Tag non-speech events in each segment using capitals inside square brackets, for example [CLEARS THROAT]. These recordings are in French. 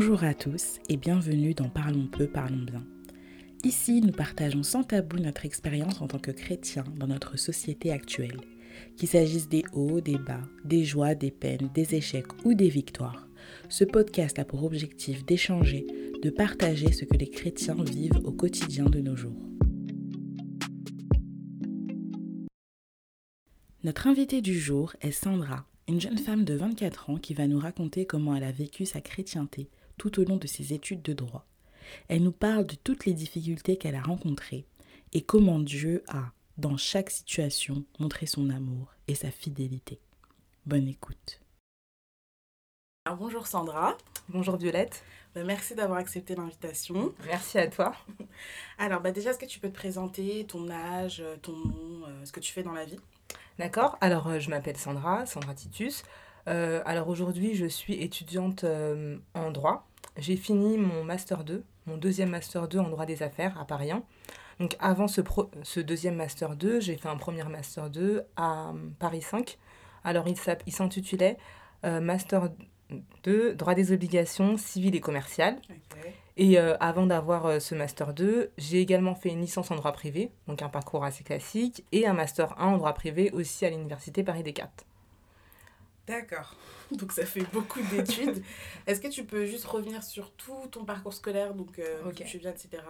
Bonjour à tous et bienvenue dans Parlons peu, parlons bien. Ici, nous partageons sans tabou notre expérience en tant que chrétiens dans notre société actuelle. Qu'il s'agisse des hauts, des bas, des joies, des peines, des échecs ou des victoires. Ce podcast a pour objectif d'échanger, de partager ce que les chrétiens vivent au quotidien de nos jours. Notre invitée du jour est Sandra, une jeune femme de 24 ans qui va nous raconter comment elle a vécu sa chrétienté tout au long de ses études de droit. Elle nous parle de toutes les difficultés qu'elle a rencontrées et comment Dieu a, dans chaque situation, montré son amour et sa fidélité. Bonne écoute. bonjour Sandra. Bonjour Violette. Bah, merci d'avoir accepté l'invitation. Merci à toi. [LAUGHS] Alors bah, déjà, est-ce que tu peux te présenter ton âge, ton nom, euh, ce que tu fais dans la vie? D'accord. Alors euh, je m'appelle Sandra, Sandra Titus. Euh, alors aujourd'hui, je suis étudiante en droit. J'ai fini mon Master 2, mon deuxième Master 2 en droit des affaires à Paris 1. Donc avant ce, ce deuxième Master 2, j'ai fait un premier Master 2 à Paris 5. Alors il s'intitulait euh, Master 2, droit des obligations civiles et commerciales. Et euh, avant d'avoir euh, ce Master 2, j'ai également fait une licence en droit privé, donc un parcours assez classique, et un Master 1 en droit privé aussi à l'Université Paris Descartes. D'accord. [LAUGHS] Donc ça fait beaucoup d'études. [LAUGHS] Est-ce que tu peux juste revenir sur tout ton parcours scolaire, donc euh, tu viens, etc.,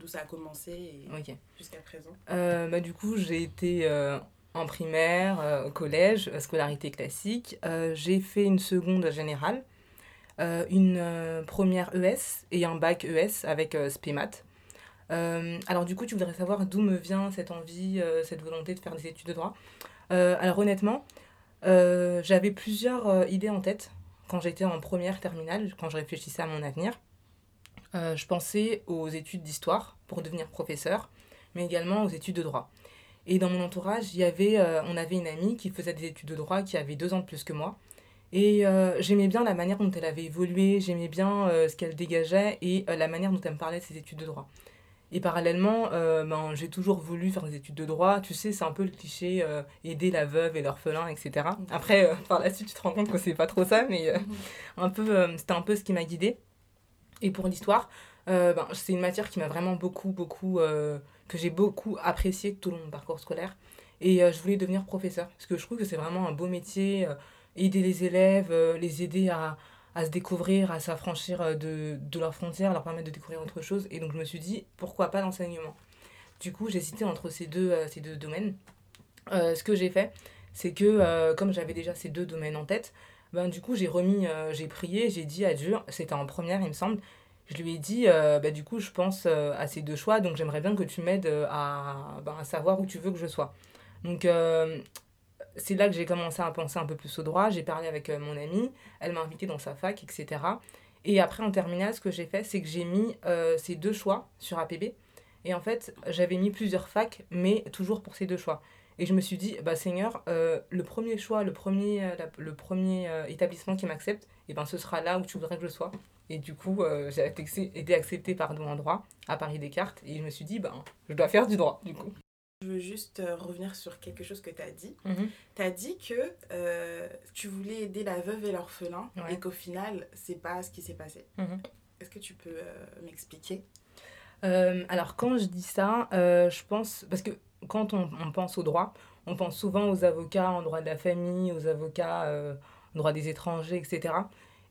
d'où ça a commencé jusqu'à présent? Euh, bah, Du coup, j'ai été euh, en primaire, au collège, scolarité classique. j'ai fait une seconde générale, une première ES et un bac ES avec SPEMAT. alors du coup, tu voudrais savoir d'où me vient cette envie, cette volonté de faire des études de droit Alors honnêtement, euh, j'avais plusieurs euh, idées en tête quand j'étais en première terminale, quand je réfléchissais à mon avenir. Euh, je pensais aux études d'histoire pour devenir professeur, mais également aux études de droit. Et dans mon entourage, il y avait, on avait une amie qui faisait des études de droit, qui avait deux ans de plus que moi. Et j'aimais bien la manière dont elle avait évolué, j'aimais bien ce qu'elle dégageait et la manière dont elle me parlait de ses études de droit. Et parallèlement, euh, ben, j'ai toujours voulu faire des études de droit. Tu sais, c'est un peu le cliché euh, aider la veuve et l'orphelin, etc. Après, euh, par la suite, tu te rends compte que c'est pas trop ça, mais mhm. un peu, c'était un peu ce qui m'a guidée. Et pour l'histoire, ben, c'est une matière qui m'a vraiment beaucoup, beaucoup, que j'ai beaucoup apprécié tout au long de mon parcours scolaire. Et je voulais devenir professeur, parce que je trouve que c'est vraiment un beau métier, aider les élèves, les aider à, à se découvrir, à s'affranchir euh, de, de leurs frontières, leur permettre de découvrir autre chose. Et donc je me suis dit, pourquoi pas l'enseignement? Du coup, j'ai cité entre ces deux, euh, ces deux domaines. Euh, ce que j'ai fait, c'est que comme j'avais déjà ces deux domaines en tête, ben, du coup, j'ai remis, j'ai prié, j'ai dit à Dieu, c'était en première, il me semble, je lui ai dit, bah, du coup, je pense à ces deux choix, donc j'aimerais bien que tu m'aides à, ben, à savoir où tu veux que je sois. Donc, c'est là que j'ai commencé à penser un peu plus au droit. J'ai parlé avec euh, mon amie, elle m'a invité dans sa fac, etc. Et après, en terminale, ce que j'ai fait, c'est que j'ai mis euh, ces deux choix sur APB. Et en fait, j'avais mis plusieurs facs, mais toujours pour ces deux choix. Et je me suis dit, bah Seigneur, euh, le premier choix, le premier, le premier établissement qui m'accepte, eh ben, ce sera là où tu voudrais que je sois. Et du coup, j'ai été acceptée pardon, en droit à Paris Descartes. Et je me suis dit, ben, je dois faire du droit, du coup. Je veux juste euh, revenir sur quelque chose que tu as dit. Mhm. Tu as dit que euh, tu voulais aider la veuve et l'orphelin et qu'au final, c'est pas ce qui s'est passé. Mhm. Est-ce que tu peux euh, m'expliquer? Alors, quand je dis ça, je pense. Parce que quand on, on, pense au droit, on pense souvent aux avocats en droit de la famille, aux avocats en droit des étrangers, etc.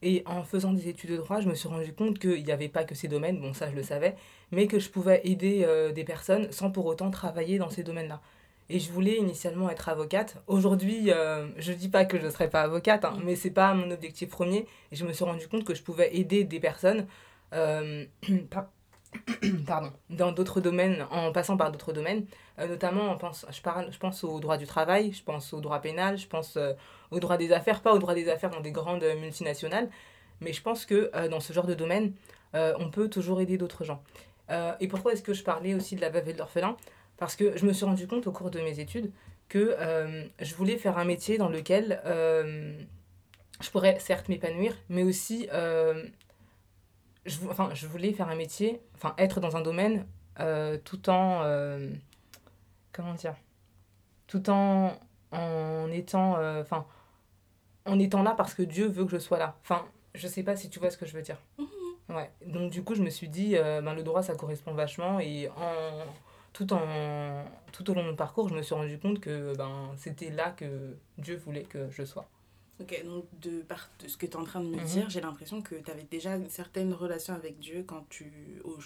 Et en faisant des études de droit, je me suis rendu compte qu'il n'y avait pas que ces domaines, bon ça je le savais, mais que je pouvais aider euh, des personnes sans pour autant travailler dans ces domaines-là. Et je voulais initialement être avocate. Aujourd'hui, euh, je ne dis pas que je ne serai pas avocate, hein, mais ce n'est pas mon objectif premier. Et je me suis rendu compte que je pouvais aider des personnes euh, [CLEARS THROAT] [CLEARS THROAT] pardon, dans d'autres domaines, en passant par d'autres domaines. notamment, on pense, je, pense au droit du travail, je pense au droit pénal, je pense au droit des affaires, pas au droit des affaires dans des grandes multinationales, mais je pense que dans ce genre de domaine, on peut toujours aider d'autres gens. Euh, et pourquoi est-ce que je parlais aussi de la veuve et de l'orphelin Parce que je me suis rendu compte au cours de mes études que euh, je voulais faire un métier dans lequel euh, je pourrais certes m'épanouir, mais aussi je, enfin, je voulais faire un métier, enfin être dans un domaine tout en comment dire, tout en en étant enfin en étant là parce que Dieu veut que je sois là. Enfin, je sais pas si tu vois ce que je veux dire. Ouais. Donc du coup, je me suis dit, euh, ben, le droit, ça correspond vachement. Et en, tout, en, tout au long de mon parcours, je me suis rendu compte que ben, c'était là que Dieu voulait que je sois. Ok, donc de, par de ce que tu es en train de me Mhm. dire, j'ai l'impression que tu avais déjà une certaine relation avec Dieu quand tu, au,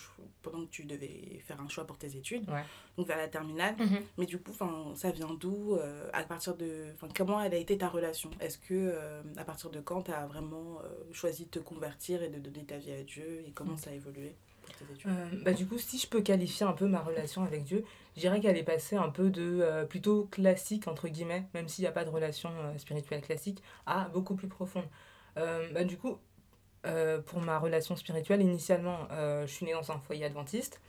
pendant que tu devais faire un choix pour tes études, Ouais. donc vers la terminale. Mais du coup, ça vient d'où euh, À partir de, comment elle a été ta relation? Est-ce que euh, à partir de quand tu as vraiment euh, choisi de te convertir et de donner ta vie à Dieu et comment Mm. ça a évolué? Euh, bah, du coup, si je peux qualifier un peu ma relation avec Dieu, je dirais qu'elle est passée un peu de euh, plutôt classique, entre guillemets, même s'il n'y a pas de relation euh, spirituelle classique, à beaucoup plus profonde. Bah, du coup, pour ma relation spirituelle, initialement, je suis née dans un foyer adventiste.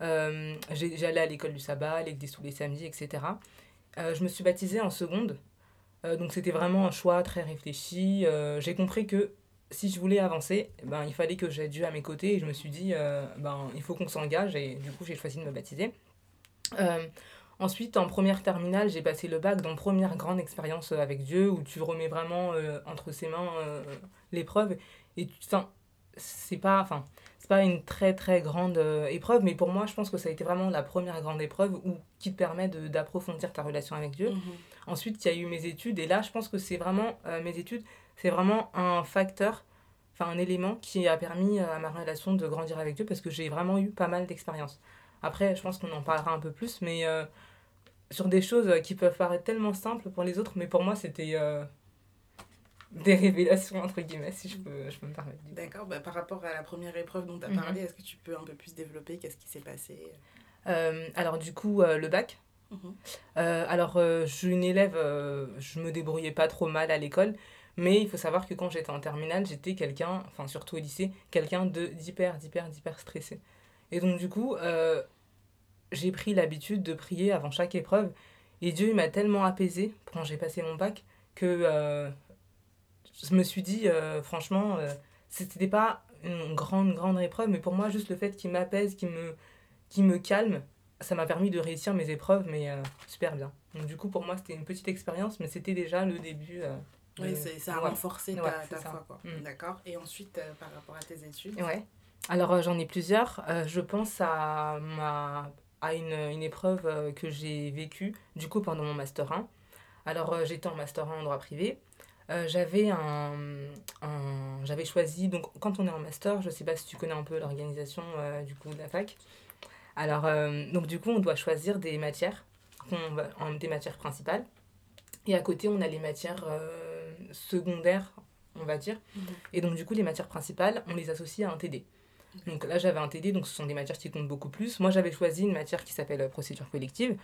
J'allais à l'école du sabbat, l'église tous les samedis, etc. Je me suis baptisée en seconde. Donc c'était vraiment un choix très réfléchi. J'ai compris que si je voulais avancer, ben, il fallait que j'aie Dieu à mes côtés et je me suis dit, euh, ben, il faut qu'on s'engage et du coup j'ai choisi de me baptiser. Euh, ensuite, en première terminale, j'ai passé le bac dans première grande expérience euh, avec Dieu où tu remets vraiment euh, entre ses mains l'épreuve et tu, c'est pas, enfin, c'est pas une très très grande épreuve, mais pour moi, je pense que ça a été vraiment la première grande épreuve où, qui te permet d'approfondir ta relation avec Dieu. Mhm. Ensuite, il y a eu mes études, et là, je pense que c'est vraiment, mes études, c'est vraiment un facteur, enfin un élément qui a permis euh, à ma relation de grandir avec Dieu, parce que j'ai vraiment eu pas mal d'expériences. Après, je pense qu'on en parlera un peu plus, mais euh, sur des choses euh, qui peuvent paraître tellement simples pour les autres, mais pour moi, c'était euh, des révélations, entre guillemets, si je peux, je peux me permettre. D'accord, bah, par rapport à la première épreuve dont tu as Mhm. parlé, est-ce que tu peux un peu plus développer Qu'est-ce qui s'est passé? Euh, alors, du coup, le bac, Mhm. Alors, je suis une élève, je me débrouillais pas trop mal à l'école, mais il faut savoir que quand j'étais en terminale, j'étais quelqu'un, enfin surtout au lycée, quelqu'un d'hyper, d'hyper, d'hyper stressé. Et donc, du coup, euh, j'ai pris l'habitude de prier avant chaque épreuve, et Dieu m'a tellement apaisé quand j'ai passé mon bac que euh, je me suis dit, euh, franchement, euh, c'était pas une grande, grande épreuve, mais pour moi, juste le fait qu'il m'apaise, qu'il me, qu'il me calme, ça m'a permis de réussir mes épreuves, mais super bien. Donc du coup, pour moi, c'était une petite expérience, mais c'était déjà le début. Euh, de- Oui, c'est- ça a Ouais. renforcé ta, Ouais, ta foi. Quoi. Mm. D'accord. Et ensuite, euh, par rapport à tes études? Ouais. Alors euh, j'en ai plusieurs. Euh, je pense à, ma, à une, une épreuve euh, que j'ai vécue, du coup, pendant mon Master 1. Alors euh, j'étais en Master 1 en droit privé. Euh, j'avais un, un- j'avais choisi, donc quand on est en Master, je sais pas si tu connais un peu l'organisation euh, du coup de la fac. Alors, euh, donc du coup, on doit choisir des matières, va- en- des matières principales. Et à côté, on a les matières euh, secondaires, on va dire. Mhm. Et donc, du coup, les matières principales, on les associe à un TD. Donc là, j'avais un TD, donc ce sont des matières qui comptent beaucoup plus. Moi, j'avais choisi une matière qui s'appelle euh, procédure collective.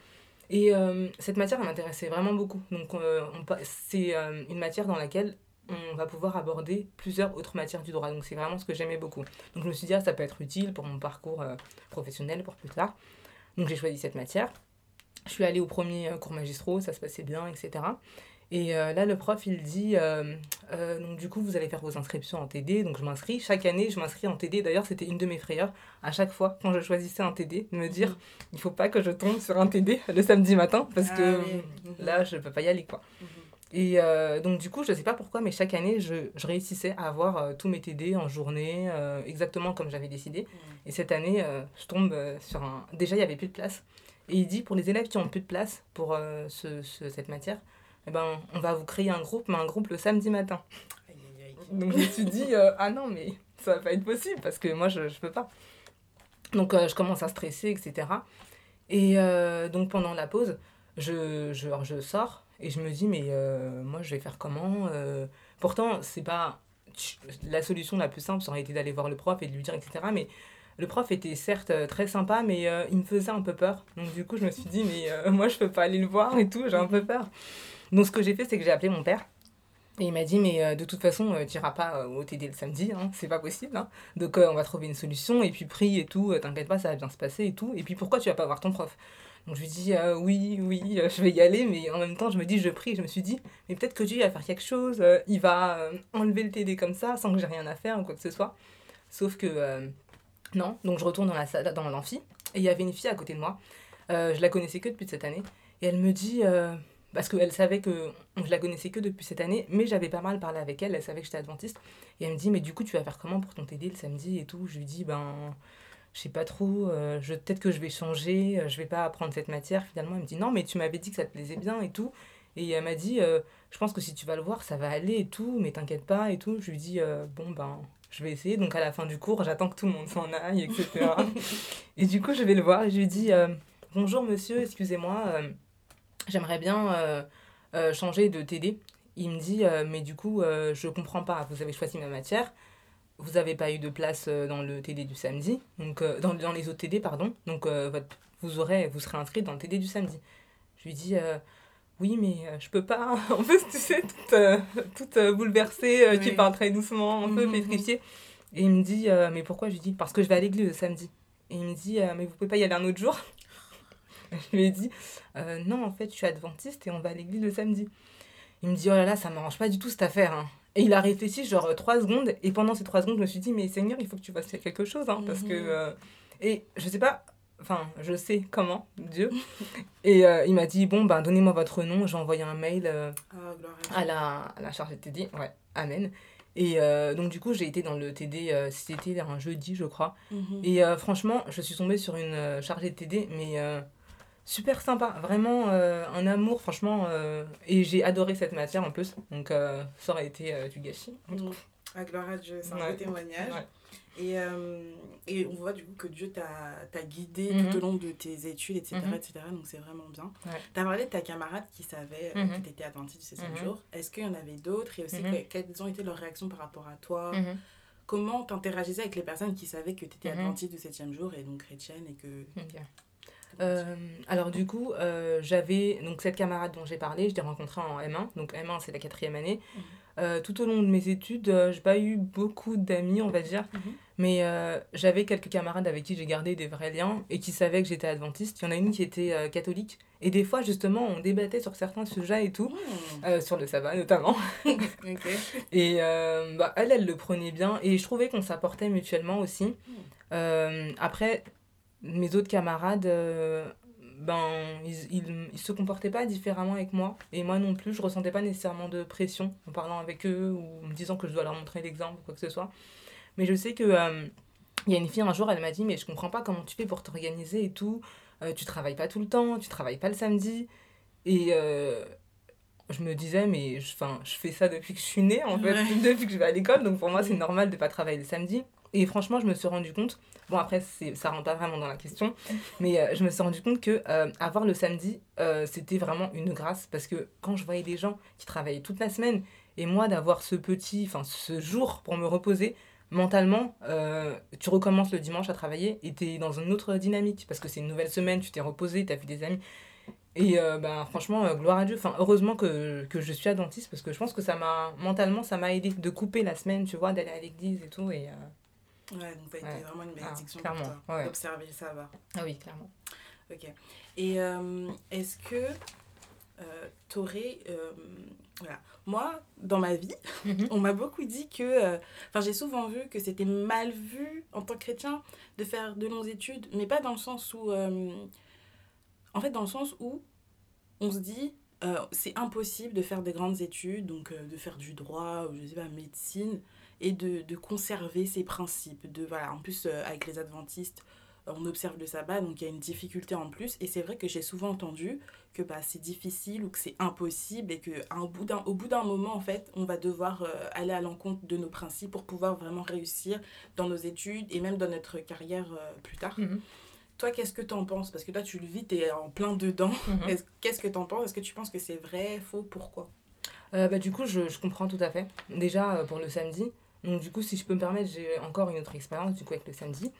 Et euh, cette matière, elle m'intéressait vraiment beaucoup. Donc, euh, c'est euh, une matière dans laquelle on va pouvoir aborder plusieurs autres matières du droit. Donc, c'est vraiment ce que j'aimais beaucoup. Donc, je me suis dit, ah, ça peut être utile pour mon parcours professionnel pour plus tard. Donc, j'ai choisi cette matière. Je suis allée au premier cours magistraux, ça se passait bien, etc. Et euh, là, le prof, il dit, euh, euh, donc du coup, vous allez faire vos inscriptions en TD. Donc, je m'inscris. Chaque année, je m'inscris en TD. D'ailleurs, c'était une de mes frayeurs. À chaque fois, quand je choisissais un TD, de me dire, il faut pas que je tombe sur un TD le samedi matin, parce Ah que oui. Mhm. là, je peux pas y aller, quoi. Mhm. Et donc, du coup, je sais pas pourquoi, mais chaque année, je, je réussissais à avoir tous mes TD en journée, exactement comme j'avais décidé. Et cette année, je tombe sur un. Déjà, il y avait plus de place. Et il dit pour les élèves qui ont plus de place pour ce, ce- cette matière, eh ben, on va vous créer un groupe, mais un groupe le samedi matin. Donc je me suis dit, euh, ah non, mais ça va pas être possible parce que moi, je, je peux pas. Donc euh, je commence à stresser, etc. Et euh, donc pendant la pause, je, je, alors, je sors et je me dis, mais moi, je vais faire comment Pourtant, c'est pas. La solution la plus simple, ça aurait été d'aller voir le prof et de lui dire, etc. Mais le prof était certes très sympa, mais euh, il me faisait un peu peur. Donc du coup, je me suis dit, mais euh, [LAUGHS] moi, je peux pas aller le voir et tout, j'ai un peu peur. Donc ce que j'ai fait, c'est que j'ai appelé mon père. Et il m'a dit, mais euh, de toute façon, euh, tu n'iras pas euh, au TD le samedi, hein, c'est pas possible. hein. Donc on va trouver une solution, et puis prie et tout, t'inquiète pas, ça va bien se passer et tout. Et puis pourquoi tu vas pas voir ton prof? Donc je lui dis, oui, oui, je vais y aller, mais en même temps, je me dis, je prie, je me suis dit, mais peut-être que Dieu va faire quelque chose, il va enlever le TD comme ça, sans que j'ai rien à faire ou quoi que ce soit. Sauf que non, donc je retourne dans la salle, dans l'amphi, et il y avait une fille à côté de moi. Je la connaissais que depuis cette année, et elle me dit, parce qu'elle savait que je la connaissais que depuis cette année, mais j'avais pas mal parlé avec elle, elle savait que j'étais adventiste. Et elle me dit, mais du coup, tu vas faire comment pour ton TD le samedi et tout? Je lui dis, ben, je sais pas trop, euh, je, peut-être que je vais changer, euh, je vais pas apprendre cette matière. Finalement, elle me dit, non, mais tu m'avais dit que ça te plaisait bien et tout. Et elle m'a dit, euh, je pense que si tu vas le voir, ça va aller et tout, mais t'inquiète pas et tout. Je lui dis, bon, ben, je vais essayer. Donc à la fin du cours, j'attends que tout le monde s'en aille, etc. [LAUGHS] et du coup, je vais le voir et je lui dis, bonjour monsieur, excusez-moi, j'aimerais bien changer de TD. Il me dit, mais du coup, je comprends pas, vous avez choisi ma matière vous n'avez pas eu de place euh, dans le TD du samedi, donc euh, dans, dans les autres TD, pardon, donc euh, votre, vous, aurez, vous serez inscrit dans le TD du samedi. Je lui dis, oui, mais je peux pas. [LAUGHS] en plus, tu sais, toute, toute bouleversée, qui parle très doucement, un peu pétrifiée. Et il me dit, mais pourquoi? Je lui dis, parce que je vais à l'église le samedi. Et il me dit, mais vous pouvez pas y aller un autre jour [LAUGHS] Je lui ai dit, non, en fait, je suis adventiste et on va à l'église le samedi. Il me dit, oh là là, ça m'arrange pas du tout cette affaire. Hein. Et il a réfléchi genre trois secondes. Et pendant ces trois secondes, je me suis dit, mais Seigneur, il faut que tu fasses quelque chose. Hein, parce que. Mhm. Euh, et je sais pas. Enfin, je sais comment, Dieu. [LAUGHS] et euh, il m'a dit, bon, ben, donnez-moi votre nom. J'ai envoyé un mail euh, ah, à, la, à la chargée de TD. Ouais, Amen. Et donc, du coup, j'ai été dans le TD, c'était un jeudi, je crois. Mhm. Et franchement, je suis tombée sur une chargée de TD, mais super sympa, vraiment euh, un amour, franchement. Euh, et j'ai adoré cette matière en plus, donc euh, ça aurait été du gâchis. Mmh. À gloire à Dieu, c'est un témoignage. Et, et, on voit du coup que Dieu t'a guidé tout au long de tes études, etc. Mmh. etc. donc c'est vraiment bien. Tu as parlé de ta camarade qui savait que tu étais adventiste ces 5 jours. Est-ce qu'il y en avait d'autres? Et aussi, quelles ont été leurs réactions par rapport à toi? Comment t'interagissais avec les personnes qui savaient que tu étais adventiste du 7 jour et donc chrétienne et que... Euh, alors du coup, euh, j'avais donc cette camarade dont j'ai parlé, je l'ai rencontrée en M1, donc M1 c'est la quatrième année. Mhm. Euh, tout au long de mes études, j'ai pas eu beaucoup d'amis, on va dire, mhm. mais j'avais quelques camarades avec qui j'ai gardé des vrais liens et qui savaient que j'étais adventiste. Il y en a une qui était catholique et des fois justement on débattait sur certains sujets et tout, hmm. sur le sabbat notamment. [LAUGHS] [LAUGHS] Et bah, elle, elle le prenait bien et je trouvais qu'on s'apportait mutuellement aussi. Hmm. après, mes autres camarades, euh, ben, ils, ils, ils, se comportaient pas différemment avec moi. Et moi non plus, je ressentais pas nécessairement de pression en parlant avec eux ou en me disant que je dois leur montrer l'exemple ou quoi que ce soit. Mais je sais que euh, il y a une fille un jour, elle m'a dit Mais je comprends pas comment tu fais pour t'organiser et tout. Euh, tu travailles pas tout le temps, tu travailles pas le samedi. Et je me disais, mais je, je fais ça depuis que je suis née, en fait, [LAUGHS] depuis que je vais à l'école. Donc pour moi, c'est normal de pas travailler le samedi. Et franchement, je me suis rendu compte, bon après, ça rentre pas vraiment dans la question, mais euh, je me suis rendu compte que euh, avoir le samedi, euh, c'était vraiment une grâce parce que quand je voyais des gens qui travaillaient toute la semaine et moi d'avoir ce petit, enfin ce jour pour me reposer, mentalement, tu recommences le dimanche à travailler et tu es dans une autre dynamique parce que c'est une nouvelle semaine, tu t'es reposé, tu as vu des amis. Et ben, franchement, gloire à Dieu. Enfin, heureusement que, que je suis à dentiste parce que je pense que ça m'a, mentalement, ça m'a aidé de couper la semaine, tu vois, d'aller à l'église et tout. Ouais, donc ça a été vraiment une ah, bénédiction ah, pour toi, d'observer le sabbat. Ah oui, clairement. Ok. Et euh, est-ce que euh, tu aurais... Euh, voilà. Moi, dans ma vie, mhm. [LAUGHS] on m'a beaucoup dit que... Euh, enfin, j'ai souvent vu que c'était mal vu en tant que chrétien de faire de longues études, mais pas dans le sens où... en fait, dans le sens où on se dit... c'est impossible de faire des grandes études, donc de faire du droit, ou je sais pas, médecine, et de, de, conserver ces principes. De, voilà, en plus, euh, avec les adventistes, on observe le sabbat, donc il y a une difficulté en plus. Et c'est vrai que j'ai souvent entendu que bah, c'est difficile ou que c'est impossible et qu'au bout d'un, au bout d'un moment, en fait, on va devoir euh, aller à l'encontre de nos principes pour pouvoir vraiment réussir dans nos études et même dans notre carrière euh, plus tard. Mhm. Toi, qu'est-ce que tu en penses? Parce que là, tu le vis, tu es en plein dedans. Mhm. Qu'est-ce que tu en penses? Est-ce que tu penses que c'est vrai, faux? Pourquoi? Bah, Du coup, je, je, comprends tout à fait. Déjà, pour le samedi, donc du coup, si je peux me permettre, j'ai encore une autre expérience du coup avec le samedi.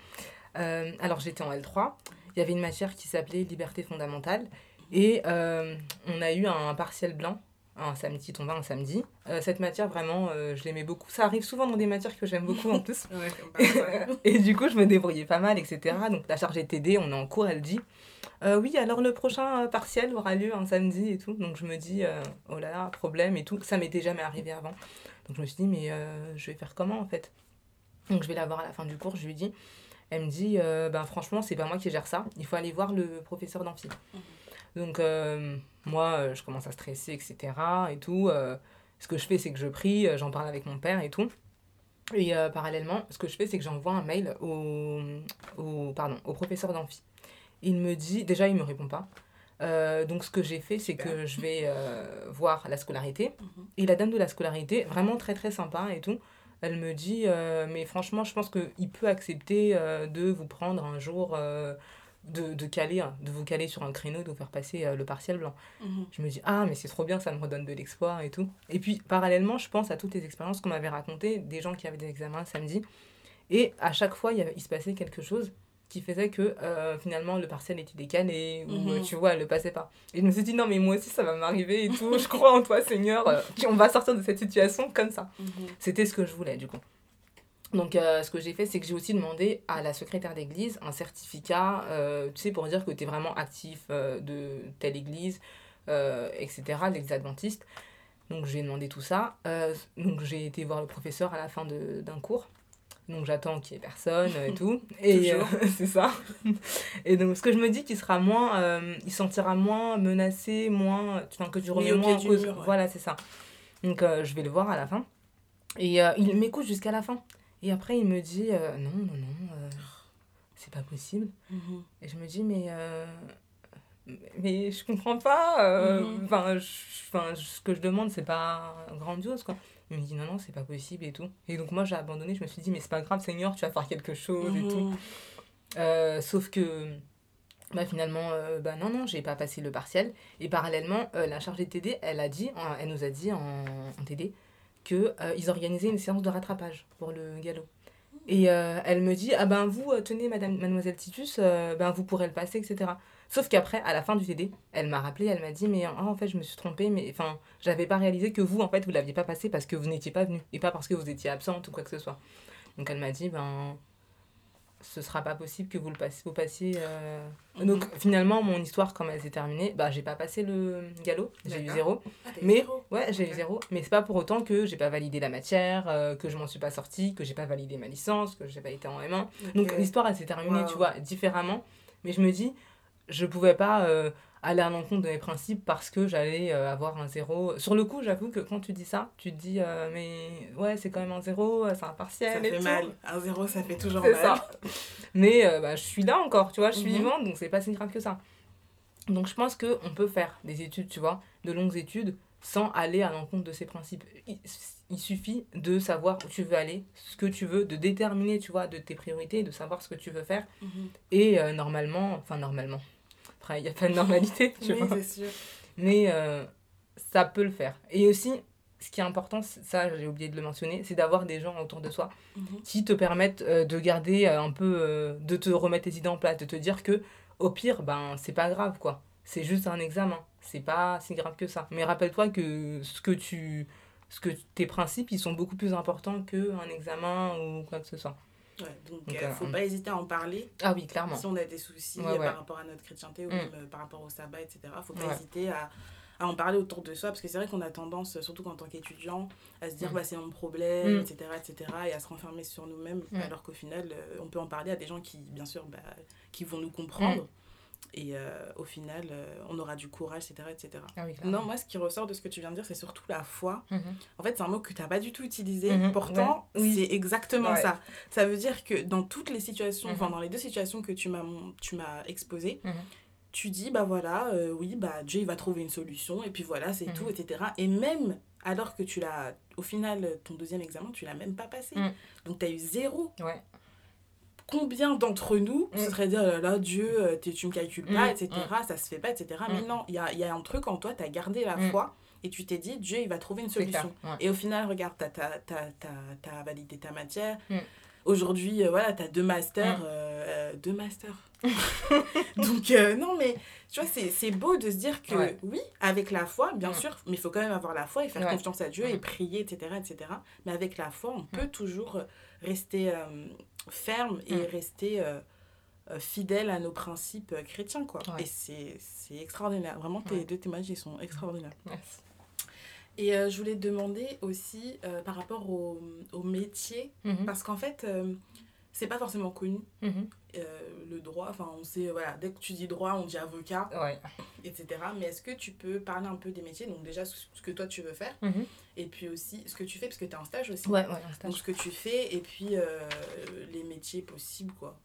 Euh, alors j'étais en L3, il y avait une matière qui s'appelait liberté fondamentale et euh, on a eu un partiel blanc un samedi tombé un samedi. Euh, cette matière, vraiment, je l'aimais beaucoup. Ça arrive souvent dans des matières que j'aime beaucoup en plus. [LAUGHS] [LAUGHS] et du coup, je me débrouillais pas mal, etc. Donc la chargée TD, on est en cours, elle dit Oui, alors le prochain partiel aura lieu un samedi et tout. Donc je me dis Oh là là, problème et tout. Ça m'était jamais arrivé avant. Donc je me suis dit, mais euh, je vais faire comment en fait? Donc je vais la voir à la fin du cours, je lui dis, elle me dit, euh, ben franchement, c'est pas moi qui gère ça, il faut aller voir le professeur d'amphi. Mhm. Donc, euh, moi, je commence à stresser, etc. Et tout. ce que je fais, c'est que je prie, j'en parle avec mon père et tout. Et parallèlement, ce que je fais, c'est que j'envoie un mail au, au, pardon, au professeur d'amphi. Il me dit, déjà, il me répond pas. Euh, donc, ce que j'ai fait, c'est que je vais euh, voir la scolarité. Mhm. Et la dame de la scolarité, vraiment très très sympa et tout, elle me dit euh, Mais franchement, je pense qu'il peut accepter de vous prendre un jour, de, de, caler, hein, de vous caler sur un créneau, de vous faire passer le partiel blanc. Mhm. Je me dis Ah, mais c'est trop bien, ça me redonne de l'espoir et tout. Et puis, parallèlement, je pense à toutes les expériences qu'on m'avait racontées, des gens qui avaient des examens samedi. Et à chaque fois, il, y avait- il se passait quelque chose qui faisait que euh, finalement le partiel était décalé ou Mhm. euh, tu vois, elle le passait pas. Et je me suis dit non mais moi aussi ça va m'arriver et tout, je crois en toi Seigneur, euh, on va sortir de cette situation comme ça. Mhm. C'était ce que je voulais du coup. Donc euh, ce que j'ai fait c'est que j'ai aussi demandé à la secrétaire d'église un certificat, tu sais, pour dire que tu es vraiment actif de telle église, etc., l'église adventiste. Donc j'ai demandé tout ça. Donc j'ai été voir le professeur à la fin d'un cours. Donc j'attends qu'il n'y ait personne euh, et tout. [LAUGHS] Et euh, [LAUGHS] c'est ça. Et donc ce que je me dis qu'il sera moins, euh, il se sentira moins menacé, moins, enfin que tu remets moins en cause. mur, ouais. Voilà, c'est ça. Donc euh, je vais le voir à la fin. Et euh, il m'écoute jusqu'à la fin. Et après il me dit non, non, non, c'est pas possible. Mhm. Et je me dis mais mais je comprends pas. Mhm. Enfin, enfin, ce que je demande c'est pas grandiose quoi. Il me dit non non c'est pas possible et tout. Et donc moi j'ai abandonné. Je me suis dit mais c'est pas grave Seigneur tu vas faire quelque chose et tout. Mhm. Euh, sauf que bah, finalement, euh, bah, non, non, j'ai pas passé le partiel. Et parallèlement, euh, la chargée de TD, elle, a dit, en- elle nous a dit en, en TD qu'ils ils organisaient une séance de rattrapage pour le galop. Et euh, elle me dit, ah ben vous, euh, tenez, madame, mademoiselle Titus, euh, ben vous pourrez le passer, etc. Sauf qu'après, à la fin du TD, elle m'a rappelé, elle m'a dit, mais ah, en fait, je me suis trompée, mais enfin, j'avais pas réalisé que vous, en fait, vous l'aviez pas passé parce que vous n'étiez pas venu et pas parce que vous étiez absente ou quoi que ce soit. Donc elle m'a dit, ben, ce sera pas possible que vous le passiez. Vous passiez euh, Mhm. Donc finalement, mon histoire, comme elle s'est terminée, bah, j'ai pas passé le galop, j'ai eu zéro. Ah, Mais zéro. ouais, j'ai eu zéro. Mais c'est pas pour autant que j'ai pas validé la matière, euh, que je m'en suis pas sortie, que j'ai pas validé ma licence, que j'ai pas été en M1. Donc l'histoire, elle s'est terminée, Wow. tu vois, différemment. Mais je me dis, je pouvais pas euh, aller à l'encontre de mes principes parce que j'allais euh, avoir un zéro. Sur le coup, j'avoue que quand tu dis ça, tu te dis, euh, mais ouais, c'est quand même un zéro, c'est un partiel Ça et fait tout. mal. Un zéro, ça fait toujours mal. ça. Mais bah, je suis là encore, tu vois, je suis Mhm. vivante, donc c'est pas si grave que ça. Donc je pense qu'on peut faire des études, tu vois, de longues études, sans aller à l'encontre de ces principes. Il, il suffit de savoir où tu veux aller, ce que tu veux, de déterminer, tu vois, de tes priorités, de savoir ce que tu veux faire. Mhm. Et normalement, enfin normalement, après il n'y a pas de normalité, tu Oui, vois. sûr. Mais euh, ça peut le faire. Et aussi, ce qui est important, ça j'ai oublié de le mentionner, c'est d'avoir des gens autour de soi Mhm. qui te permettent euh, de garder euh, un peu, euh, de te remettre tes idées en place, de te dire que au pire, ben c'est pas grave quoi. C'est juste un examen. C'est pas si grave que ça. Mais rappelle-toi que ce que tu. Ce que tes principes, ils sont beaucoup plus importants qu'un examen ou quoi que ce soit. Ouais, donc, Donc, euh, euh, faut pas hésiter à en parler. Ah oui, clairement. Si on a des soucis Ouais, euh, ouais. par rapport à notre chrétienté ou même par rapport au sabbat, etc., faut pas Ouais. hésiter à, à en parler autour de soi parce que c'est vrai qu'on a tendance, surtout en tant qu'étudiant, à se dire Mm. bah, c'est mon problème, Mm. etc., etc., et à se renfermer sur nous-mêmes, Mm. alors qu'au final, on peut en parler à des gens qui, bien sûr, bah, qui vont nous comprendre. Et euh, au final, euh, on aura du courage, etc., etc. Ah oui. Non, moi, ce qui ressort de ce que tu viens de dire, c'est surtout la foi. Mhm. En fait, c'est un mot que tu n'as pas du tout utilisé. Mhm, Pourtant, ouais, c'est exactement Ouais. ça. Ça veut dire que dans toutes les situations, Mhm. enfin, dans les deux situations que tu m'as mon- tu m'as exposées, Mhm. tu dis, bah voilà, euh, oui, bah Dieu, il va trouver une solution, et puis voilà, c'est Mhm. tout, etc. Et même alors que tu l'as, au final, ton deuxième examen, tu l'as même pas passé. Mhm. Donc, tu as eu zéro. Ouais. Combien d'entre nous Mm. ce serait dire, là, là, Dieu, euh, tu me calcules pas, Mm, etc., ça se fait pas, etc. Mais Mm. non, il y a, y a un truc en toi, tu as gardé la Mm. foi, et tu t'es dit, Dieu, il va trouver une clair. solution. Ouais. Et au final, regarde, tu as, validé ta matière. Mm. Aujourd'hui, euh, voilà, tu as deux masters. Mm. euh, euh, deux masters. [LAUGHS] Donc, euh, non, mais tu vois, c'est beau de se dire que Ouais. oui, avec la foi, bien Mm. sûr, mais il faut quand même avoir la foi et faire Ouais. confiance à Dieu Mm. et prier, etc., etc. Mais avec la foi, on peut toujours rester ferme et Mm. rester euh, euh, fidèle à nos principes euh, chrétiens, quoi. Ouais. Et c'est c'est extraordinaire. Vraiment, tes Ouais. deux témoignages, ils sont extraordinaires. Merci. Et euh, je voulais te demander aussi euh, par rapport au, au métier, Mhm. parce qu'en fait, euh, c'est pas forcément connu. Mhm. euh, le droit, enfin on sait, voilà, dès que tu dis droit, on dit avocat, Ouais. etc. Mais est-ce que tu peux parler un peu des métiers? Donc déjà ce que toi tu veux faire, Mhm. et puis aussi ce que tu fais, parce que tu es en stage aussi. Ouais, ouais, stage. Donc ce que tu fais, et puis euh, les métiers possibles, quoi.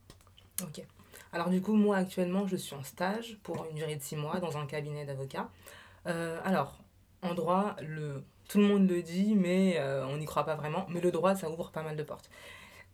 Ok. Alors du coup, moi actuellement, je suis en stage pour une durée de six mois dans un cabinet d'avocats. Euh, alors, en droit, le... tout le monde le dit, mais on n'y croit pas vraiment. Mais le droit, ça ouvre pas mal de portes.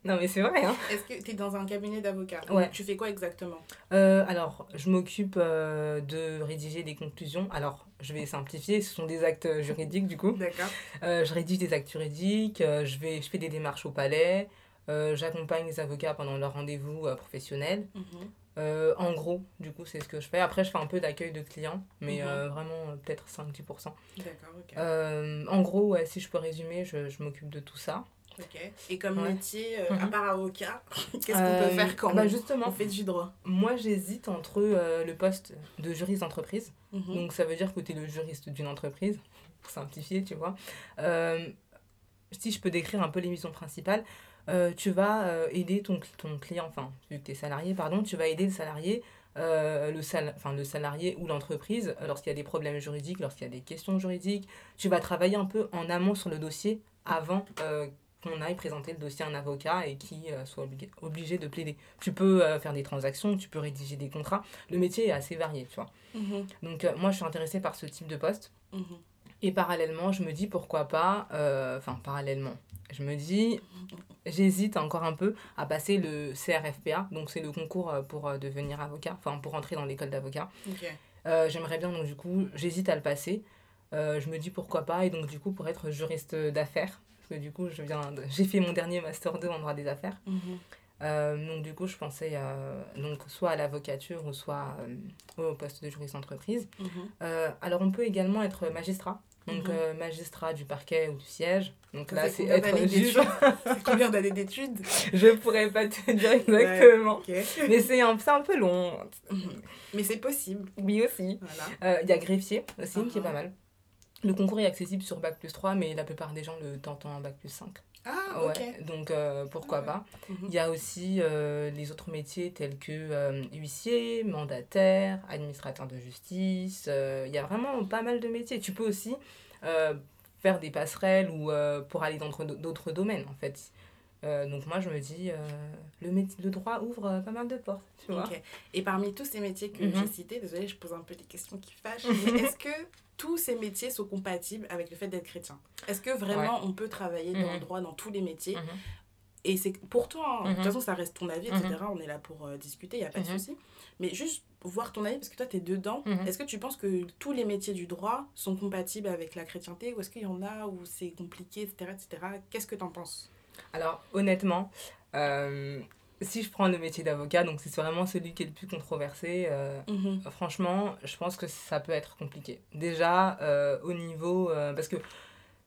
Non, mais c'est vrai, hein. Est-ce que tu es dans un cabinet d'avocats Ouais. Tu fais quoi exactement Euh, alors, je m'occupe euh, de rédiger des conclusions. Alors, je vais simplifier, ce sont des actes euh, juridiques du coup. D'accord. Euh, je rédige des actes juridiques, je, vais, je fais des démarches au palais, j'accompagne les avocats pendant leur rendez-vous professionnel. Mhm. En gros, du coup, c'est ce que je fais. Après, je fais un peu d'accueil de clients, mais Mhm. vraiment peut-être 5-10%. D'accord, ok. En gros, ouais, si je peux résumer, je, je m'occupe de tout ça. Ok. Et comme Ouais. métier, euh, à Mhm. part avocat, [LAUGHS] qu'est-ce qu'on Euh, peut faire quand bah on- Justement, on fait du droit? moi j'hésite entre euh, le poste de juriste d'entreprise, Mhm. donc ça veut dire que tu es le juriste d'une entreprise, pour simplifier, tu vois. Euh, si je peux décrire un peu l'émission principale, euh, tu vas euh, aider ton, cl- ton client, enfin, vu que tu es salarié, pardon, tu vas aider le salarié, euh, le, sal enfin, le salarié ou l'entreprise euh, lorsqu'il y a des problèmes juridiques, lorsqu'il y a des questions juridiques. Tu vas travailler un peu en amont sur le dossier avant euh, qu'on aille présenter le dossier à un avocat et qui euh, soit obligé, obligé de plaider. Tu peux euh, faire des transactions, tu peux rédiger des contrats. Le métier est assez varié, tu vois. Mhm. Donc euh, moi, je suis intéressée par ce type de poste. Mhm. Et parallèlement, je me dis pourquoi pas, euh, enfin parallèlement, je me dis, j'hésite encore un peu à passer le CRFPA, donc c'est le concours pour devenir avocat, enfin pour entrer dans l'école d'avocat. Euh, J'aimerais bien, donc du coup, j'hésite à le passer. Euh, je me dis pourquoi pas, et donc du coup, pour être juriste d'affaires, que du coup, je viens de- [LAUGHS] j'ai fait mon dernier Master 2 en droit des affaires. Mhm. Euh, donc du coup, je pensais euh, donc soit à l'avocature ou soit euh, au poste de juriste d'entreprise. Mhm. Alors, on peut également être magistrat. Donc, Mhm. magistrat du parquet ou du siège. Donc là, c'est être juge. [LAUGHS] combien d'années d'études Je pourrais pas te dire exactement. Mais c'est un, un peu long. Mais c'est possible. Oui, aussi. Voilà. Il y a greffier aussi, qui est Mhm. pas mal. Le concours est accessible sur Bac plus 3, mais la plupart des gens le tentent en Bac plus 5. Ah, ok. Ouais, donc euh, pourquoi Ah ouais. pas. Mhm. Il y a aussi euh, les autres métiers tels que euh, huissier, mandataire, administrateur de justice. Il y a vraiment pas mal de métiers. Tu peux aussi faire des passerelles ou pour aller dans d'autres- domaines en fait. Donc moi je me dis, le, droit ouvre pas mal de portes, tu vois. Et parmi tous ces métiers que Mhm. j'ai cités, désolée, je pose un peu des questions qui fâchent, [LAUGHS] mais est-ce que tous ces métiers sont compatibles avec le fait d'être chrétien Est-ce que vraiment on peut travailler dans le Mhm. droit dans tous les métiers Mhm. Et c'est pour toi, hein, de toute Mhm. façon, ça reste ton avis, etc. On est là pour euh, discuter, il n'y a pas de Mhm. souci. Mais juste voir ton avis, parce que toi, tu es dedans. Mhm. Est-ce que tu penses que tous les métiers du droit sont compatibles avec la chrétienté Ou est-ce qu'il y en a où c'est compliqué, etc. etc. Qu'est-ce que tu en penses? Alors honnêtement, euh, si je prends le métier d'avocat, donc c'est vraiment celui qui est le plus controversé, euh, Mhm. Franchement, je pense que ça peut être compliqué. Déjà, euh, au niveau... euh, parce que,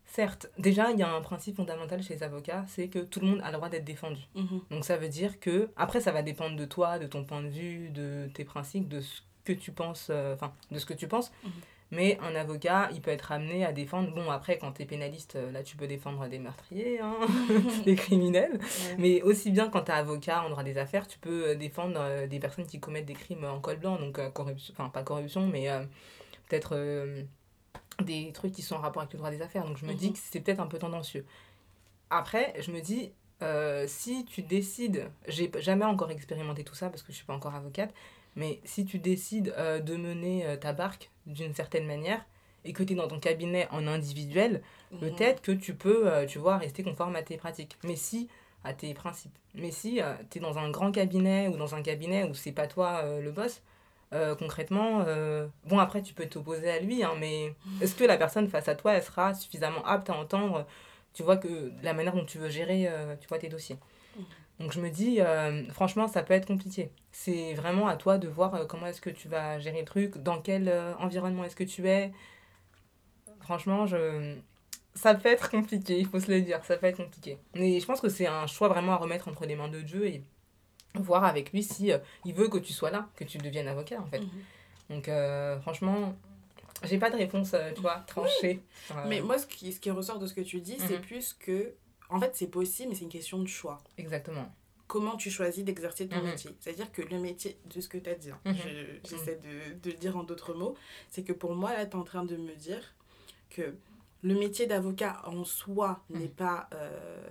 certes, déjà, il y a un principe fondamental chez les avocats, c'est que tout le monde a le droit d'être défendu. Mhm. Donc ça veut dire que... Après, ça va dépendre de toi, de ton point de vue, de tes principes, de ce que tu penses... Enfin, de ce que tu penses. Mhm. Mais un avocat, il peut être amené à défendre... Bon, après, quand tu es pénaliste, euh, là, tu peux défendre des meurtriers, hein, [LAUGHS] [LAUGHS] des criminels. Ouais. Mais aussi bien quand tu es avocat en droit des affaires, tu peux euh, défendre euh, des personnes qui commettent des crimes en col blanc, donc corruption, enfin pas corruption, mais euh, peut-être euh, des trucs qui sont en rapport avec le droit des affaires. Donc je me dis Mhm. que c'est peut-être un peu tendancieux. Après, je me dis, euh, si tu décides, j'ai jamais encore expérimenté tout ça parce que je suis pas encore avocate, mais si tu décides euh, de mener euh, ta barque d'une certaine manière et que tu es dans ton cabinet en individuel, Mhm. peut-être que tu peux, euh, tu vois, rester conforme à tes pratiques. Mais si, à tes principes. Mais si tu es dans un grand cabinet ou dans un cabinet où c'est pas toi le boss, concrètement, bon après tu peux t'opposer à lui, hein, mais est-ce que la personne face à toi, elle sera suffisamment apte à entendre, tu vois, que la manière dont tu veux gérer, tu vois, tes dossiers? Mhm. Donc je me dis, euh, franchement, ça peut être compliqué. C'est vraiment à toi de voir euh, comment est-ce que tu vas gérer le truc, dans quel euh, environnement est-ce que tu es. Franchement, je... ça peut être [LAUGHS] compliqué, il faut se le dire, ça peut être compliqué. Mais je pense que c'est un choix vraiment à remettre entre les mains de Dieu et voir avec lui si euh, il veut que tu sois là, que tu deviennes avocat en fait. Mhm. Donc euh, franchement, j'ai pas de réponse, euh, tu vois, tranchée. Mais moi, ce qui, ce qui ressort de ce que tu dis, c'est Mhm. plus que, en fait, c'est possible, mais c'est une question de choix. Exactement. comment tu choisis d'exercer ton Mhm. métier? C'est-à-dire que le métier, de ce que tu as dit, hein, Mhm. je- j'essaie de, de le dire en d'autres mots, c'est que pour moi, là, tu es en train de me dire que le métier d'avocat en soi Mhm. n'est pas... euh,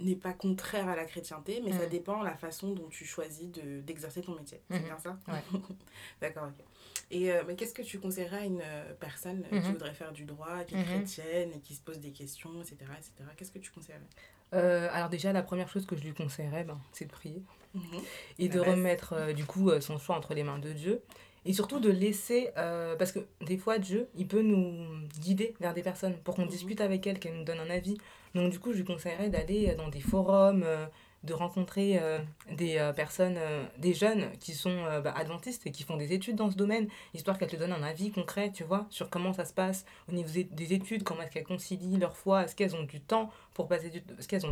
n'est pas contraire à la chrétienté, mais ça Mhm. dépend de la façon dont tu choisis de- d'exercer ton métier. C'est Mhm. bien ça? Ouais. [LAUGHS] D'accord. Et euh, mais qu'est-ce que tu conseillerais à une euh, personne euh, qui Mhm. voudrait faire du droit, qui est Mhm. chrétienne et qui se pose des questions, etc. etc. Qu'est-ce que tu conseillerais? Euh, alors déjà, la première chose que je lui conseillerais, ben, c'est de prier. et La de base. remettre euh, du coup son choix entre les mains de Dieu et surtout de laisser parce que des fois Dieu il peut nous guider vers des personnes pour qu'on Mhm. discute avec elles qu'elles nous donnent un avis donc du coup je lui conseillerais d'aller dans des forums de rencontrer euh, des euh, personnes euh, des jeunes qui sont bah, adventistes et qui font des études dans ce domaine histoire qu'elles te donnent un avis concret tu vois sur comment ça se passe au niveau des- des études comment est-ce qu'elles concilient leur foi est-ce qu'elles ont du temps pour passer du est-ce qu'elles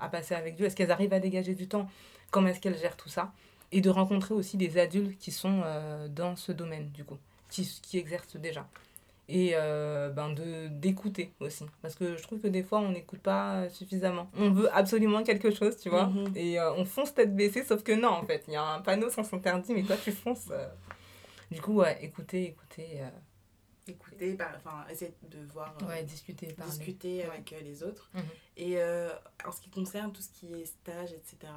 à passer avec Dieu est-ce qu'elles arrivent à dégager du temps comment est-ce qu'elle gère tout ça et de rencontrer aussi des adultes qui sont dans ce domaine du coup qui exercent déjà et euh, ben de d'écouter aussi parce que je trouve que des fois on n'écoute pas suffisamment on veut absolument quelque chose tu vois Mhm. et euh, on fonce tête baissée sauf que non en fait il y a un panneau sans interdit mais toi tu fonces euh. du coup ouais euh, Écouter, par- enfin, essayer de voir, ouais discuter parler discuter avec les autres. Mhm. Et en ce qui concerne tout ce qui est stage, etc..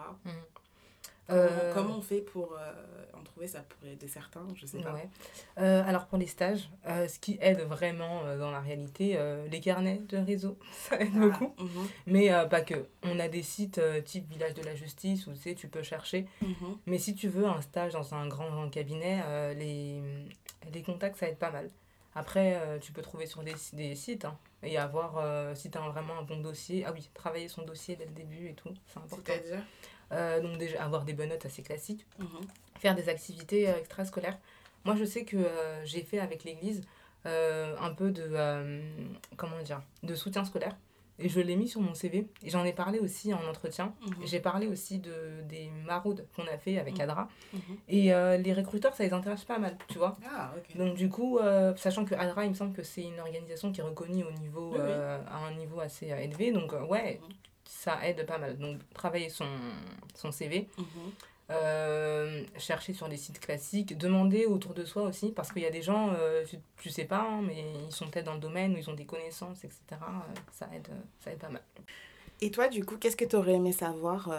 comment, Euh, comment on fait pour euh, en trouver Ça pourrait aider certains, je sais pas. Ouais. Euh, alors pour les stages, ce qui aide vraiment dans la réalité, les carnets de réseau, [LAUGHS] ça aide Ah, beaucoup. mhm, Mais pas que. On a des sites type Village de la Justice où tu sais, tu peux chercher. mhm. Mais si tu veux un stage dans un grand, grand cabinet, les, les contacts, ça aide pas mal. Après, euh, tu peux trouver sur des, des sites hein, et avoir, euh, si tu as vraiment un bon dossier, ah oui, travailler son dossier dès le début et tout, c'est important. C'est-à-dire? Euh, donc déjà, avoir des bonnes notes assez classiques Mhm. faire des activités euh, extrascolaires. Moi, je sais que euh, j'ai fait avec l'église euh, un peu de, comment dire, de soutien scolaire. Et je l'ai mis sur mon CV. Et j'en ai parlé aussi en entretien. Mhm. J'ai parlé aussi de, des maraudes qu'on a fait avec Mhm. Adra. Mhm. Et les recruteurs, ça les intéresse pas mal, tu vois. Ah. Donc du coup, sachant que Adra, il me semble que c'est une organisation qui est reconnue au niveau, Oui, oui. à un niveau assez élevé. Donc ouais. Ça aide pas mal. Donc travailler son, son CV. Mhm. Euh, chercher sur les sites classiques, demander autour de soi aussi, parce qu'il y a des gens, euh, tu, tu sais pas, hein, mais ils sont peut-être dans le domaine, ou ils ont des connaissances, etc. Euh, ça, aide, ça aide pas mal. Et toi, du coup, qu'est-ce que tu aurais aimé savoir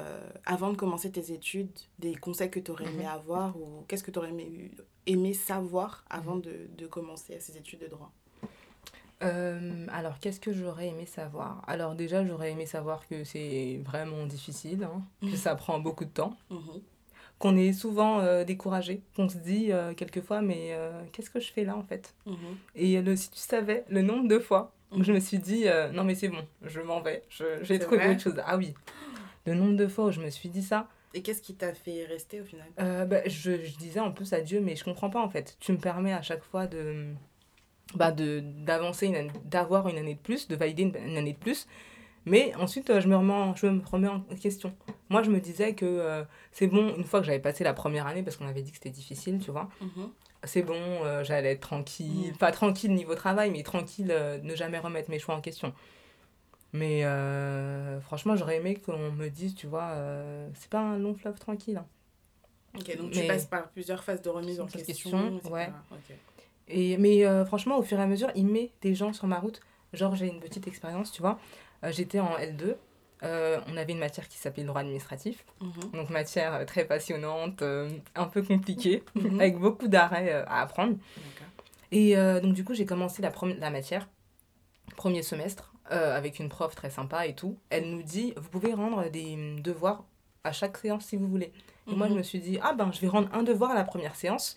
avant de commencer tes études Des conseils que tu aurais aimé Mhm. avoir Ou qu'est-ce que tu aurais aimé, aimé savoir avant Mhm. de, de commencer ces études de droit? Euh, alors, qu'est-ce que j'aurais aimé savoir? Alors déjà, j'aurais aimé savoir que c'est vraiment difficile, hein, que ça prend beaucoup de temps, Mhm. qu'on est souvent euh, découragé, qu'on se dit euh, quelquefois, mais qu'est-ce que je fais là en fait? Mhm. Et le, si tu savais le nombre de fois où Mhm. je me suis dit, non mais c'est bon, je m'en vais, j'ai trouvé autre chose. Ah oui, le nombre de fois où je me suis dit ça, Et qu'est-ce qui t'a fait rester au final? Euh, bah, je, je disais en plus à Dieu, mais je comprends pas en fait. Tu me permets à chaque fois de bah d'avancer d'avoir une année de plus, de valider une, une année de plus. Mais ensuite, euh, je me, remets en, je me remets en question. Moi, je me disais que euh, c'est bon, une fois que j'avais passé la première année, parce qu'on avait dit que c'était difficile, tu vois, Mhm. c'est bon, euh, j'allais être tranquille. Mm. Pas tranquille niveau travail, mais tranquille, euh, ne jamais remettre mes choix en question. Mais franchement, j'aurais aimé qu'on me dise, tu vois, c'est pas un long fleuve tranquille. hein. Ok, donc Mais- tu passes par plusieurs phases de remise en question, question, ouais. Et, mais euh, franchement, au fur et à mesure, il met des gens sur ma route. Genre, j'ai une petite expérience, tu vois. Euh, J'étais en L2. euh, on avait une matière qui s'appelait droit administratif. Mhm. Donc, matière très passionnante, un peu compliquée, [LAUGHS] Mhm. avec beaucoup d'arrêts à apprendre. Et donc, du coup, j'ai commencé la, la matière, premier semestre, avec une prof très sympa et tout. Elle nous dit Vous pouvez rendre des hum, devoirs à chaque séance si vous voulez. Et moi, je Mhm. me suis dit Ah ben, je vais rendre un devoir à la première séance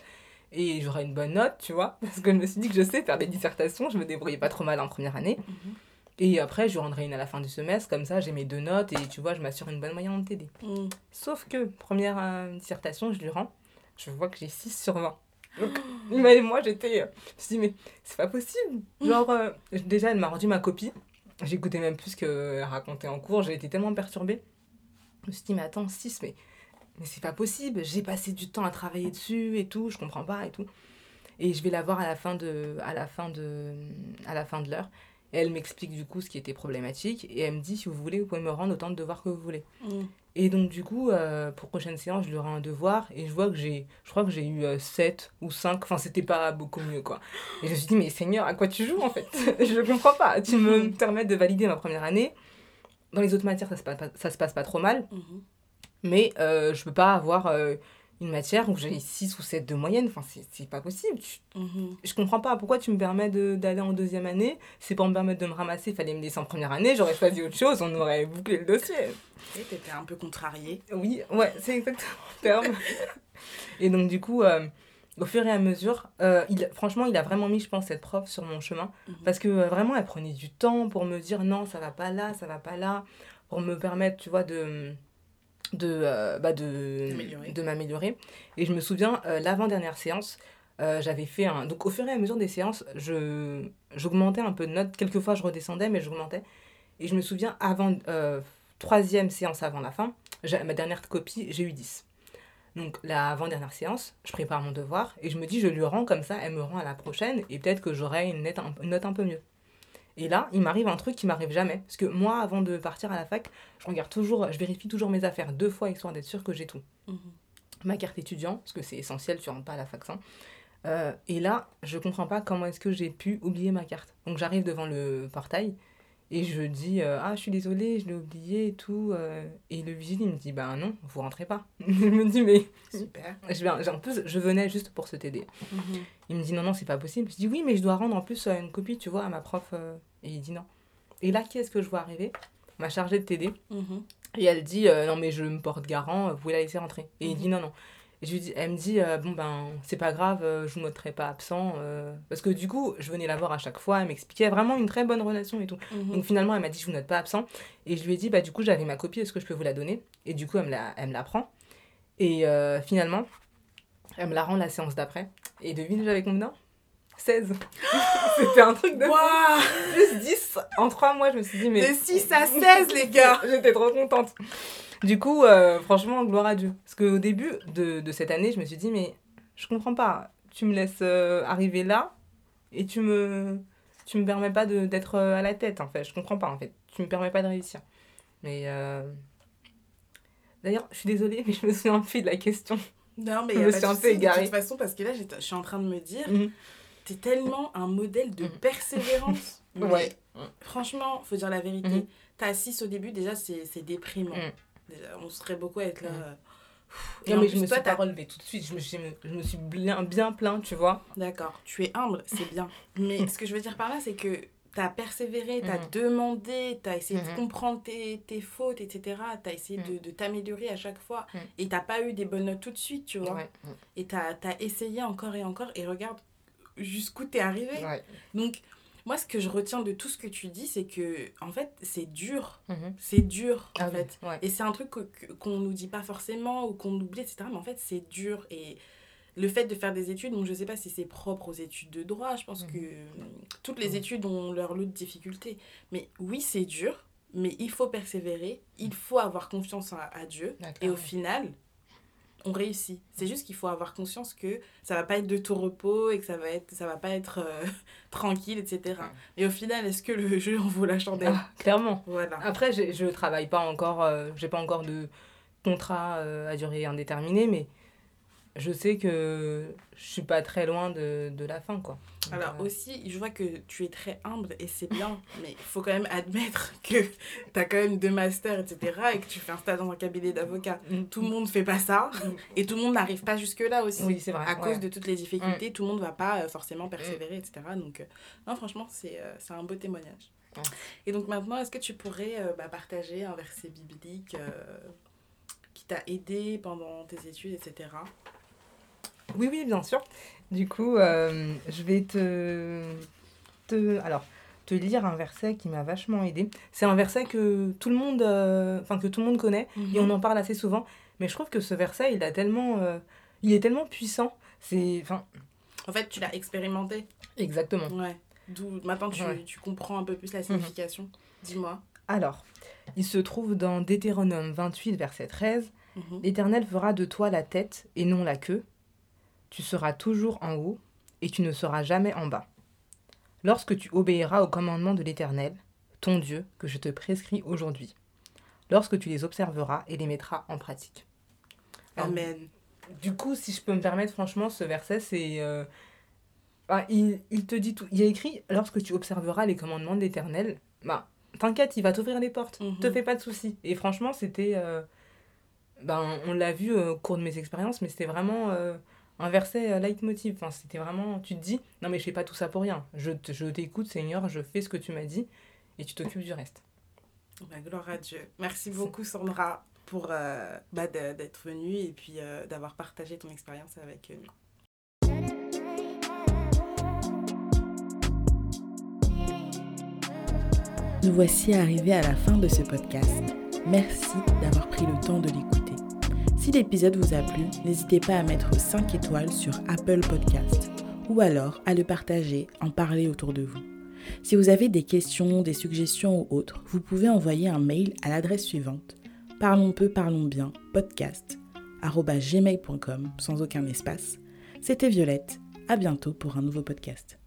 et j'aurai une bonne note, tu vois. [LAUGHS] Parce que je me suis dit que je sais faire des dissertations, je me débrouillais pas trop mal en première année. Mhm. Et après, je rendrai une à la fin du semestre, comme ça, j'ai mes deux notes et tu vois, je m'assure une bonne moyenne en TD. Mhm. Sauf que, première euh, dissertation, je lui rends, je vois que j'ai 6 sur 20. [GASPS] Donc, mais moi, j'étais. euh, je me suis dit, mais c'est pas possible. Genre, euh, déjà, elle m'a rendu ma copie. J'écoutais même plus qu'elle racontait en cours. J'ai été tellement perturbée. Je me suis dit, mais attends, 6, mais, mais c'est pas possible. J'ai passé du temps à travailler dessus et tout. Je comprends pas et tout. Et je vais la voir à la fin de, à la fin de, à la fin de l'heure. Elle m'explique du coup ce qui était problématique. Et elle me dit, si vous voulez, vous pouvez me rendre autant de devoirs que vous voulez. Mm. Et donc, du coup, euh, pour prochaine séance, je lui rends un devoir et je vois que j'ai, je crois que j'ai eu euh, 7 ou 5. Enfin, c'était pas beaucoup mieux, quoi. Et je me suis dit, mais Seigneur, à quoi tu joues, en fait? [LAUGHS] Je comprends pas. Tu me permets de valider ma première année. Dans les autres matières, ça se passe pas, ça se passe pas trop mal. Mhm. Mais euh, je peux pas avoir euh, une matière où j'ai 6 ou 7 de moyenne. Enfin, c'est, c'est pas possible. Mhm. je comprends pas pourquoi tu me permets de, d'aller en deuxième année. C'est pour me permettre de me ramasser, il fallait me laisser en première année. J'aurais choisi autre chose, on aurait bouclé le dossier. Et t'étais un peu contrariée. Oui, ouais, c'est exactement le terme. [LAUGHS] et donc, du coup, euh, au fur et à mesure, euh, il, franchement, il a vraiment mis, je pense, cette prof sur mon chemin. Mhm. Parce que euh, vraiment, elle prenait du temps pour me dire non, ça va pas là, ça va pas là. Pour me permettre, tu vois, de. De, euh, bah de, de m'améliorer. Et je me souviens, euh, l'avant-dernière séance, euh, j'avais fait un. Donc, au fur et à mesure des séances, je, j'augmentais un peu de notes. Quelquefois, je redescendais, mais j'augmentais. Et je me souviens, avant. troisième séance avant la fin, ma dernière copie, j'ai eu 10. Donc, la avant-dernière séance, je prépare mon devoir et je me dis, je lui rends comme ça, elle me rend à la prochaine et peut-être que j'aurai une, une note un peu mieux. Et là, il m'arrive un truc qui m'arrive jamais. Parce que moi, avant de partir à la fac, je regarde toujours, je vérifie toujours mes affaires deux fois histoire d'être sûr que j'ai tout. Mhm. Ma carte étudiant, parce que c'est essentiel, tu rentres pas à la fac sans. Euh, et là, je comprends pas comment est-ce que j'ai pu oublier ma carte. Donc j'arrive devant le portail et je dis euh, Ah, je suis désolée, je l'ai oublié et tout. euh. et le vigile, il me dit Bah non, vous rentrez pas. [LAUGHS] je me dis Mais. Super. Je en plus, je venais juste pour se t'aider. Mhm. Il me dit non, non, c'est pas possible. Je dis oui, mais je dois rendre en plus euh, une copie, tu vois, à ma prof. Et il dit non. Et là, qui est-ce que je vois arriver? Ma chargée de TD. Mhm. Et elle dit euh, non, mais je me porte garant, vous pouvez la laisser rentrer. Et il Mhm. dit non, non. Et je lui dis, elle me dit euh, bon, ben, c'est pas grave, euh, je vous noterai pas absent. euh. Parce que du coup, je venais la voir à chaque fois, elle m'expliquait vraiment une très bonne relation et tout. Mhm. Donc finalement, elle m'a dit, je vous note pas absent. Et je lui ai dit, bah du coup, j'avais ma copie, est-ce que je peux vous la donner? Et du coup, elle me la, elle me la prend. Et euh, finalement, elle me la rend la séance d'après. Et devine, j'avais combien 16. [LAUGHS] C'était un truc de Waouh plus 10 en 3 mois. Je me suis dit, mais. De 6 à [LAUGHS] 16, les gars J'étais trop contente. Du coup, euh, franchement, gloire à Dieu. Parce qu'au début de, de cette année, je me suis dit, mais je comprends pas. Tu me laisses euh, arriver là et tu me, tu me permets pas d'être euh, à la tête, en fait. Je comprends pas, en fait. Tu me permets pas de réussir. Mais. D'ailleurs, je suis désolée, mais je me souviens plus de la question. Non, mais Je me suis un peu égarée. De toute façon, parce que là, j'étais- je suis en train de me dire, Mhm. t'es tellement un modèle de Mhm. persévérance. [LAUGHS] Ouais. Franchement, faut dire la vérité. Mhm. T'as 6 au début, déjà, c'est déprimant. Mhm. On serait beaucoup à être là. Mhm. euh, Et Non, mais je me toi, suis pas relevée tout de suite. Je me suis, je me suis bien, bien plaint, tu vois. D'accord, tu es humble, c'est bien. [LAUGHS] Mais ce que je veux dire par là, c'est que t'as persévéré, t'as Mhm. demandé, t'as essayé de Mhm. comprendre tes, tes fautes, etc. T'as essayé de, de t'améliorer à chaque fois. Mhm. Et t'as pas eu des bonnes notes tout de suite, tu vois. Ouais. Et t'as as essayé encore et encore. Et regarde jusqu'où t'es arrivé. Ouais. Donc, moi, ce que je retiens de tout ce que tu dis, c'est que, en fait, c'est dur. Mhm. C'est dur, en Ah oui, fait. ouais. Et c'est un truc qu'on nous dit pas forcément ou qu'on oublie, etc. Mais en fait, c'est dur. Et le fait de faire des études, donc je sais pas si c'est propre aux études de droit, je pense Mhm. que euh, toutes les Mhm. études ont leur lot de difficultés. Mais oui, c'est dur, mais il faut persévérer, il faut avoir confiance à, à Dieu. Et au final, on réussit. C'est juste qu'il faut avoir conscience que ça va pas être de tout repos et que ça va, être, ça va pas être euh, [LAUGHS] tranquille, etc. Et au final, est-ce que le [LAUGHS] jeu en vaut la chandelle Ah, clairement. Voilà. Après, je travaille pas encore, euh, j'ai pas encore de contrat euh, à durée indéterminée, mais je sais que je suis pas très loin de, de la fin, quoi. Donc, Alors euh, aussi, je vois que tu es très humble et c'est bien, [LAUGHS] mais il faut quand même admettre que tu as quand même deux masters, etc. et que tu fais un stage dans un cabinet d'avocat. mm, Tout le monde fait pas ça et tout le monde n'arrive pas jusque-là aussi. Oui, c'est vrai. À ouais. cause de toutes les difficultés, tout le monde va pas euh, forcément persévérer, etc. Donc, euh, non, franchement, c'est euh, un beau témoignage. Et donc maintenant, est-ce que tu pourrais bah, partager un verset biblique qui t'a aidé pendant tes études, etc. Oui, oui, bien sûr. Du coup, euh, je vais te, te, alors, te lire un verset qui m'a vachement aidé. C'est un verset que tout le monde, euh, que tout le monde connaît et on en parle assez souvent. Mais je trouve que ce verset, il a tellement, euh, il est tellement puissant. C'est, enfin, En fait, tu l'as expérimenté. exactement. Ouais. D'où maintenant tu, Ouais. tu comprends un peu plus la signification. Dis-moi. Alors, il se trouve dans Deutéronome 28, verset 13. Mhm. L'Éternel fera de toi la tête et non la queue. Tu seras toujours en haut et tu ne seras jamais en bas. Lorsque tu obéiras au commandement de l'Éternel, ton Dieu, que je te prescris aujourd'hui, lorsque tu les observeras et les mettras en pratique. Alors, Amen. du coup, si je peux me permettre, franchement, ce verset, c'est. euh, bah, il, il te dit tout. Il y a écrit lorsque tu observeras les commandements de l'Éternel, bah, t'inquiète, il va t'ouvrir les portes. Mhm. Te fais pas de soucis. Et franchement, c'était. euh, ben, on l'a vu euh, au cours de mes expériences, mais c'était vraiment un verset euh, leitmotiv. Enfin, c'était vraiment. Tu te dis, non, mais je fais pas tout ça pour rien. Je, te- je t'écoute, Seigneur, je fais ce que tu m'as dit et tu t'occupes du reste. Bah, gloire à Dieu. Merci beaucoup, Sandra, pour euh, bah, d'être venue et puis euh, d'avoir partagé ton expérience avec nous. Nous voici arrivés à la fin de ce podcast. Merci d'avoir pris le temps de l'écouter. Si l'épisode vous a plu, n'hésitez pas à mettre 5 étoiles sur Apple Podcast ou alors à le partager, en parler autour de vous. Si vous avez des questions, des suggestions ou autres, vous pouvez envoyer un mail à l'adresse suivante parlons peu, parlons bien, podcast gmail.com sans aucun espace. C'était Violette. À bientôt pour un nouveau podcast.